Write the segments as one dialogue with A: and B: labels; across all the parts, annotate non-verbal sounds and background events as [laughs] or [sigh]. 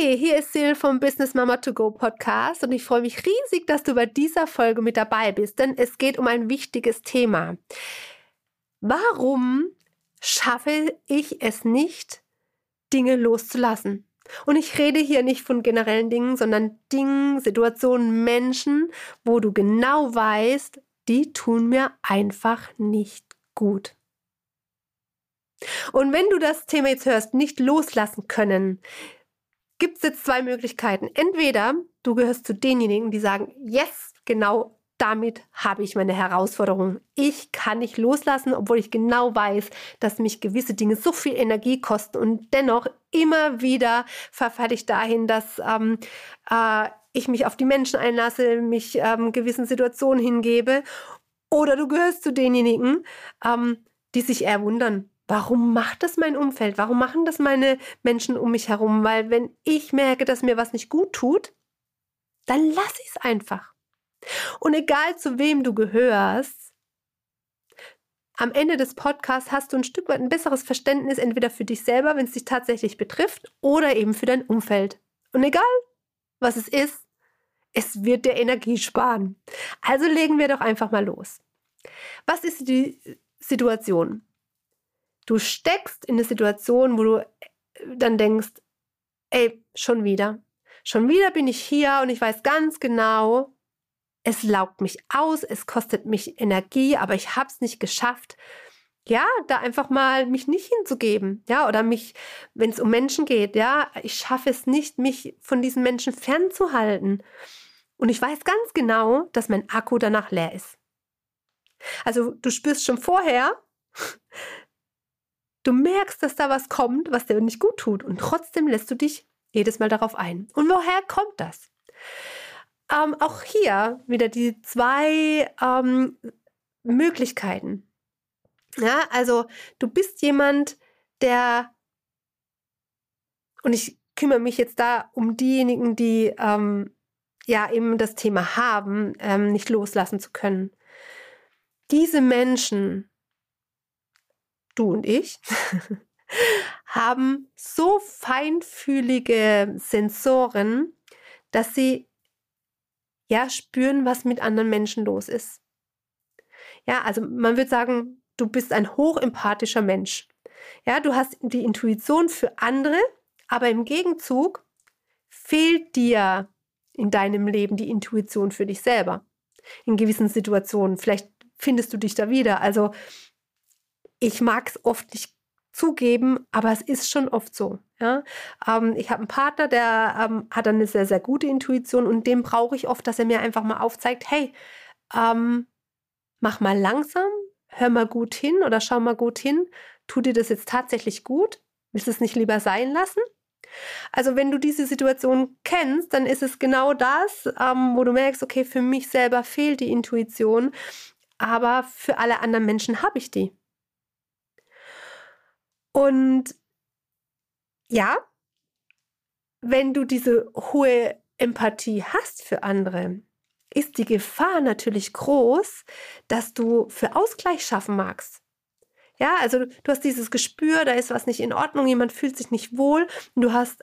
A: Hey, hier ist Sil vom Business Mama to Go Podcast und ich freue mich riesig, dass du bei dieser Folge mit dabei bist, denn es geht um ein wichtiges Thema. Warum schaffe ich es nicht, Dinge loszulassen? Und ich rede hier nicht von generellen Dingen, sondern Dingen, Situationen, Menschen, wo du genau weißt, die tun mir einfach nicht gut. Und wenn du das Thema jetzt hörst, nicht loslassen können, gibt es jetzt zwei Möglichkeiten. Entweder du gehörst zu denjenigen, die sagen, yes, genau damit habe ich meine Herausforderung. Ich kann nicht loslassen, obwohl ich genau weiß, dass mich gewisse Dinge so viel Energie kosten und dennoch immer wieder verfalle ich dahin, dass ähm, äh, ich mich auf die Menschen einlasse, mich ähm, gewissen Situationen hingebe. Oder du gehörst zu denjenigen, ähm, die sich eher wundern, Warum macht das mein Umfeld? Warum machen das meine Menschen um mich herum? Weil wenn ich merke, dass mir was nicht gut tut, dann lass ich es einfach. Und egal zu wem du gehörst, am Ende des Podcasts hast du ein Stück weit ein besseres Verständnis entweder für dich selber, wenn es dich tatsächlich betrifft, oder eben für dein Umfeld. Und egal, was es ist, es wird dir Energie sparen. Also legen wir doch einfach mal los. Was ist die Situation? Du steckst in eine Situation, wo du äh, dann denkst, ey, schon wieder. Schon wieder bin ich hier und ich weiß ganz genau, es laugt mich aus, es kostet mich Energie, aber ich habe es nicht geschafft, ja, da einfach mal mich nicht hinzugeben, ja, oder mich, wenn es um Menschen geht, ja, ich schaffe es nicht, mich von diesen Menschen fernzuhalten. Und ich weiß ganz genau, dass mein Akku danach leer ist. Also du spürst schon vorher, Du merkst, dass da was kommt, was dir nicht gut tut und trotzdem lässt du dich jedes Mal darauf ein. Und woher kommt das? Ähm, auch hier wieder die zwei ähm, Möglichkeiten. Ja, also du bist jemand, der, und ich kümmere mich jetzt da um diejenigen, die ähm, ja eben das Thema haben, ähm, nicht loslassen zu können. Diese Menschen du und ich, [laughs] haben so feinfühlige Sensoren, dass sie ja spüren, was mit anderen Menschen los ist. Ja, also man würde sagen, du bist ein hochempathischer Mensch. Ja, du hast die Intuition für andere, aber im Gegenzug fehlt dir in deinem Leben die Intuition für dich selber. In gewissen Situationen. Vielleicht findest du dich da wieder. Also ich mag es oft nicht zugeben, aber es ist schon oft so. Ja? Ähm, ich habe einen Partner, der ähm, hat eine sehr, sehr gute Intuition und dem brauche ich oft, dass er mir einfach mal aufzeigt, hey, ähm, mach mal langsam, hör mal gut hin oder schau mal gut hin, tut dir das jetzt tatsächlich gut? Willst du es nicht lieber sein lassen? Also wenn du diese Situation kennst, dann ist es genau das, ähm, wo du merkst, okay, für mich selber fehlt die Intuition, aber für alle anderen Menschen habe ich die. Und ja, wenn du diese hohe Empathie hast für andere, ist die Gefahr natürlich groß, dass du für Ausgleich schaffen magst. Ja, also du hast dieses Gespür, da ist was nicht in Ordnung, jemand fühlt sich nicht wohl und du hast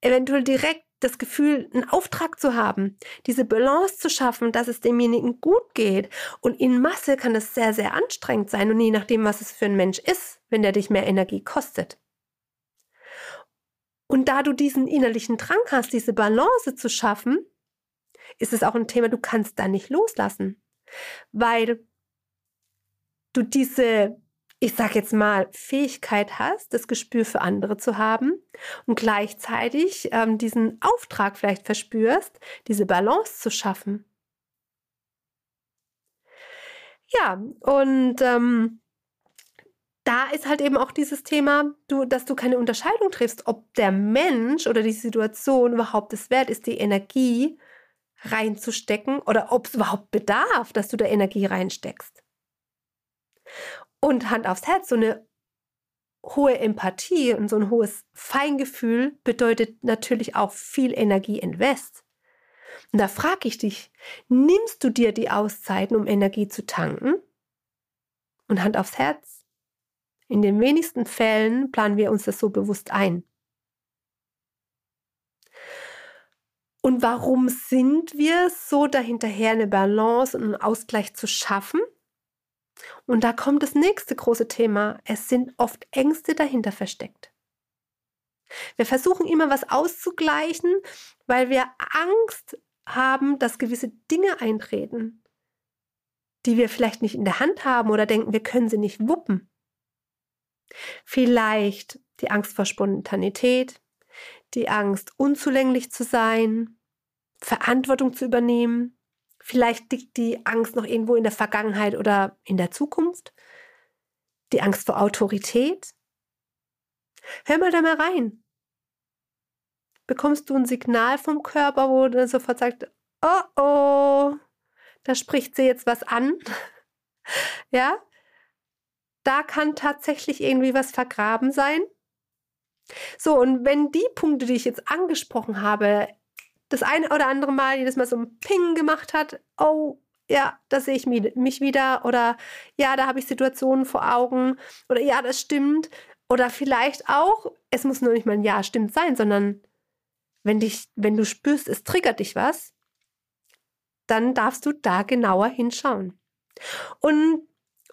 A: eventuell direkt das Gefühl, einen Auftrag zu haben, diese Balance zu schaffen, dass es demjenigen gut geht. Und in Masse kann das sehr, sehr anstrengend sein und je nachdem, was es für ein Mensch ist, wenn der dich mehr Energie kostet. Und da du diesen innerlichen Drang hast, diese Balance zu schaffen, ist es auch ein Thema, du kannst da nicht loslassen, weil du diese ich sag jetzt mal, Fähigkeit hast, das Gespür für andere zu haben und gleichzeitig ähm, diesen Auftrag vielleicht verspürst, diese Balance zu schaffen. Ja, und ähm, da ist halt eben auch dieses Thema, du, dass du keine Unterscheidung triffst, ob der Mensch oder die Situation überhaupt es wert ist, die Energie reinzustecken oder ob es überhaupt bedarf, dass du da Energie reinsteckst. Und Hand aufs Herz, so eine hohe Empathie und so ein hohes Feingefühl bedeutet natürlich auch viel Energie invest. Und da frage ich dich, nimmst du dir die Auszeiten, um Energie zu tanken? Und Hand aufs Herz. In den wenigsten Fällen planen wir uns das so bewusst ein. Und warum sind wir so dahinterher, eine Balance und einen Ausgleich zu schaffen? Und da kommt das nächste große Thema. Es sind oft Ängste dahinter versteckt. Wir versuchen immer was auszugleichen, weil wir Angst haben, dass gewisse Dinge eintreten, die wir vielleicht nicht in der Hand haben oder denken, wir können sie nicht wuppen. Vielleicht die Angst vor Spontanität, die Angst, unzulänglich zu sein, Verantwortung zu übernehmen. Vielleicht liegt die Angst noch irgendwo in der Vergangenheit oder in der Zukunft. Die Angst vor Autorität. Hör mal da mal rein. Bekommst du ein Signal vom Körper, wo dann sofort sagt, oh oh, da spricht sie jetzt was an. [laughs] ja? Da kann tatsächlich irgendwie was vergraben sein. So, und wenn die Punkte, die ich jetzt angesprochen habe, das eine oder andere Mal jedes Mal so ein Ping gemacht hat, oh, ja, da sehe ich mich wieder oder ja, da habe ich Situationen vor Augen oder ja, das stimmt oder vielleicht auch, es muss nur nicht mal ein Ja stimmt sein, sondern wenn dich, wenn du spürst, es triggert dich was, dann darfst du da genauer hinschauen. Und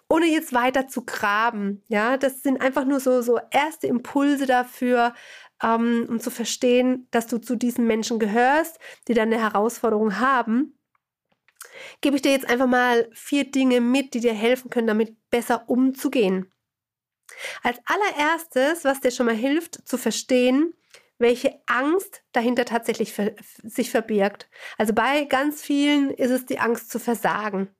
A: ohne jetzt weiter zu graben. Ja, das sind einfach nur so, so erste Impulse dafür, ähm, um zu verstehen, dass du zu diesen Menschen gehörst, die dann eine Herausforderung haben. Gebe ich dir jetzt einfach mal vier Dinge mit, die dir helfen können, damit besser umzugehen. Als allererstes, was dir schon mal hilft, zu verstehen, welche Angst dahinter tatsächlich sich verbirgt. Also bei ganz vielen ist es die Angst zu versagen.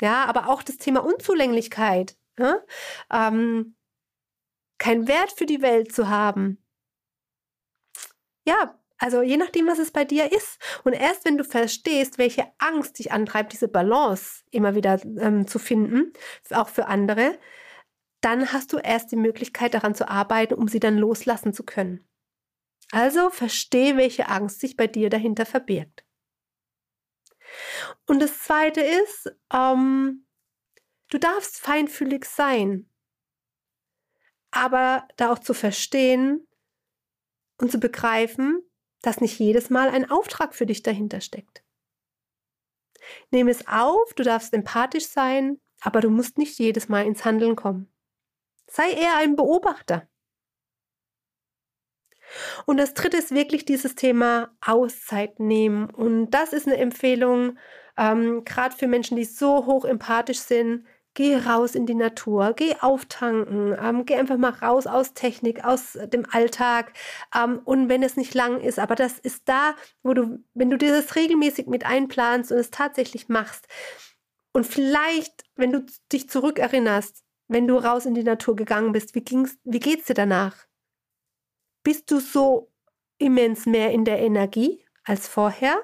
A: Ja, aber auch das Thema Unzulänglichkeit. Ja? Ähm, kein Wert für die Welt zu haben. Ja, also je nachdem, was es bei dir ist. Und erst wenn du verstehst, welche Angst dich antreibt, diese Balance immer wieder ähm, zu finden, auch für andere, dann hast du erst die Möglichkeit daran zu arbeiten, um sie dann loslassen zu können. Also verstehe, welche Angst sich bei dir dahinter verbirgt. Und das Zweite ist, ähm, du darfst feinfühlig sein, aber da auch zu verstehen und zu begreifen, dass nicht jedes Mal ein Auftrag für dich dahinter steckt. Nehme es auf, du darfst empathisch sein, aber du musst nicht jedes Mal ins Handeln kommen. Sei eher ein Beobachter. Und das dritte ist wirklich dieses Thema Auszeit nehmen. Und das ist eine Empfehlung, ähm, gerade für Menschen, die so hoch empathisch sind. Geh raus in die Natur, geh auftanken, ähm, geh einfach mal raus aus Technik, aus dem Alltag. Ähm, und wenn es nicht lang ist, aber das ist da, wo du, wenn du dir das regelmäßig mit einplanst und es tatsächlich machst. Und vielleicht, wenn du dich zurückerinnerst, wenn du raus in die Natur gegangen bist, wie, ging's, wie geht's dir danach? Bist du so immens mehr in der Energie als vorher?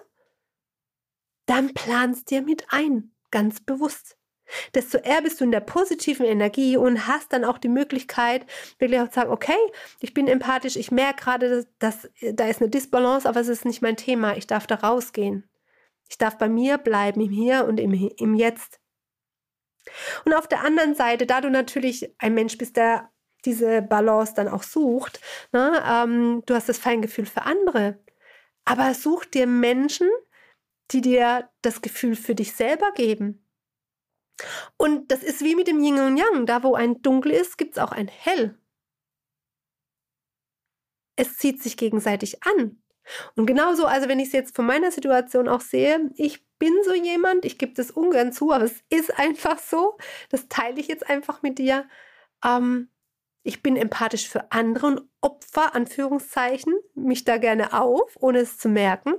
A: Dann planst dir mit ein, ganz bewusst. Desto eher bist du in der positiven Energie und hast dann auch die Möglichkeit, wirklich auch zu sagen, okay, ich bin empathisch, ich merke gerade, dass, dass da ist eine Disbalance, aber es ist nicht mein Thema. Ich darf da rausgehen. Ich darf bei mir bleiben, im Hier und im, im Jetzt. Und auf der anderen Seite, da du natürlich ein Mensch bist, der diese Balance dann auch sucht. Ne? Ähm, du hast das Feingefühl für andere, aber such dir Menschen, die dir das Gefühl für dich selber geben. Und das ist wie mit dem Yin und Yang. Da, wo ein Dunkel ist, gibt es auch ein Hell. Es zieht sich gegenseitig an. Und genauso, also wenn ich es jetzt von meiner Situation auch sehe, ich bin so jemand, ich gebe das ungern zu, aber es ist einfach so, das teile ich jetzt einfach mit dir. Ähm, ich bin empathisch für andere und Opfer, Anführungszeichen, mich da gerne auf, ohne es zu merken.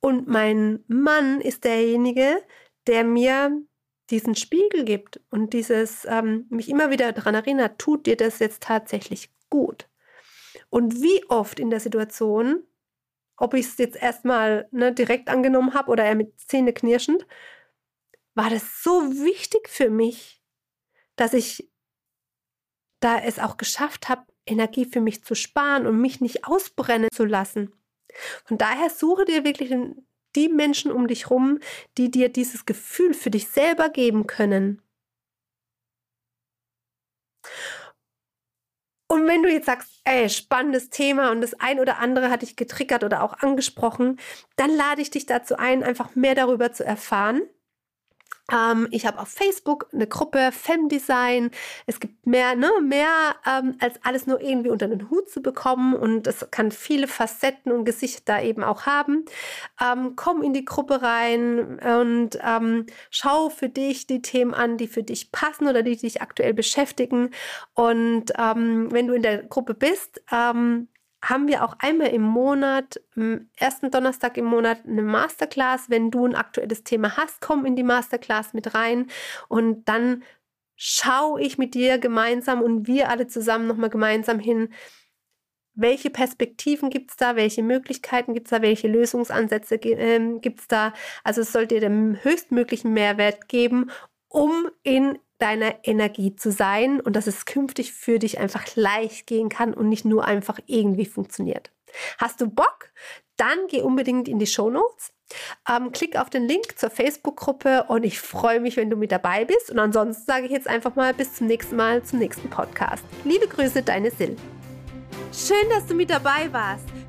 A: Und mein Mann ist derjenige, der mir diesen Spiegel gibt und dieses ähm, mich immer wieder daran erinnert, tut dir das jetzt tatsächlich gut? Und wie oft in der Situation, ob ich es jetzt erstmal ne, direkt angenommen habe oder er mit Zähne knirschend, war das so wichtig für mich, dass ich da es auch geschafft habe, Energie für mich zu sparen und mich nicht ausbrennen zu lassen. Von daher suche dir wirklich die Menschen um dich rum, die dir dieses Gefühl für dich selber geben können. Und wenn du jetzt sagst, ey, spannendes Thema und das ein oder andere hat dich getriggert oder auch angesprochen, dann lade ich dich dazu ein, einfach mehr darüber zu erfahren. Ähm, ich habe auf Facebook eine Gruppe Femdesign. Es gibt mehr, ne, mehr ähm, als alles nur irgendwie unter den Hut zu bekommen und es kann viele Facetten und Gesichter eben auch haben. Ähm, komm in die Gruppe rein und ähm, schau für dich die Themen an, die für dich passen oder die dich aktuell beschäftigen. Und ähm, wenn du in der Gruppe bist, ähm, haben wir auch einmal im Monat, am ersten Donnerstag im Monat, eine Masterclass. Wenn du ein aktuelles Thema hast, komm in die Masterclass mit rein und dann schaue ich mit dir gemeinsam und wir alle zusammen nochmal gemeinsam hin, welche Perspektiven gibt es da, welche Möglichkeiten gibt es da, welche Lösungsansätze äh, gibt es da. Also es soll dir den höchstmöglichen Mehrwert geben, um in deiner Energie zu sein und dass es künftig für dich einfach leicht gehen kann und nicht nur einfach irgendwie funktioniert. Hast du Bock? Dann geh unbedingt in die Show Notes. Ähm, klick auf den Link zur Facebook-Gruppe und ich freue mich, wenn du mit dabei bist. Und ansonsten sage ich jetzt einfach mal bis zum nächsten Mal, zum nächsten Podcast. Liebe Grüße, deine Sil. Schön, dass du mit dabei warst.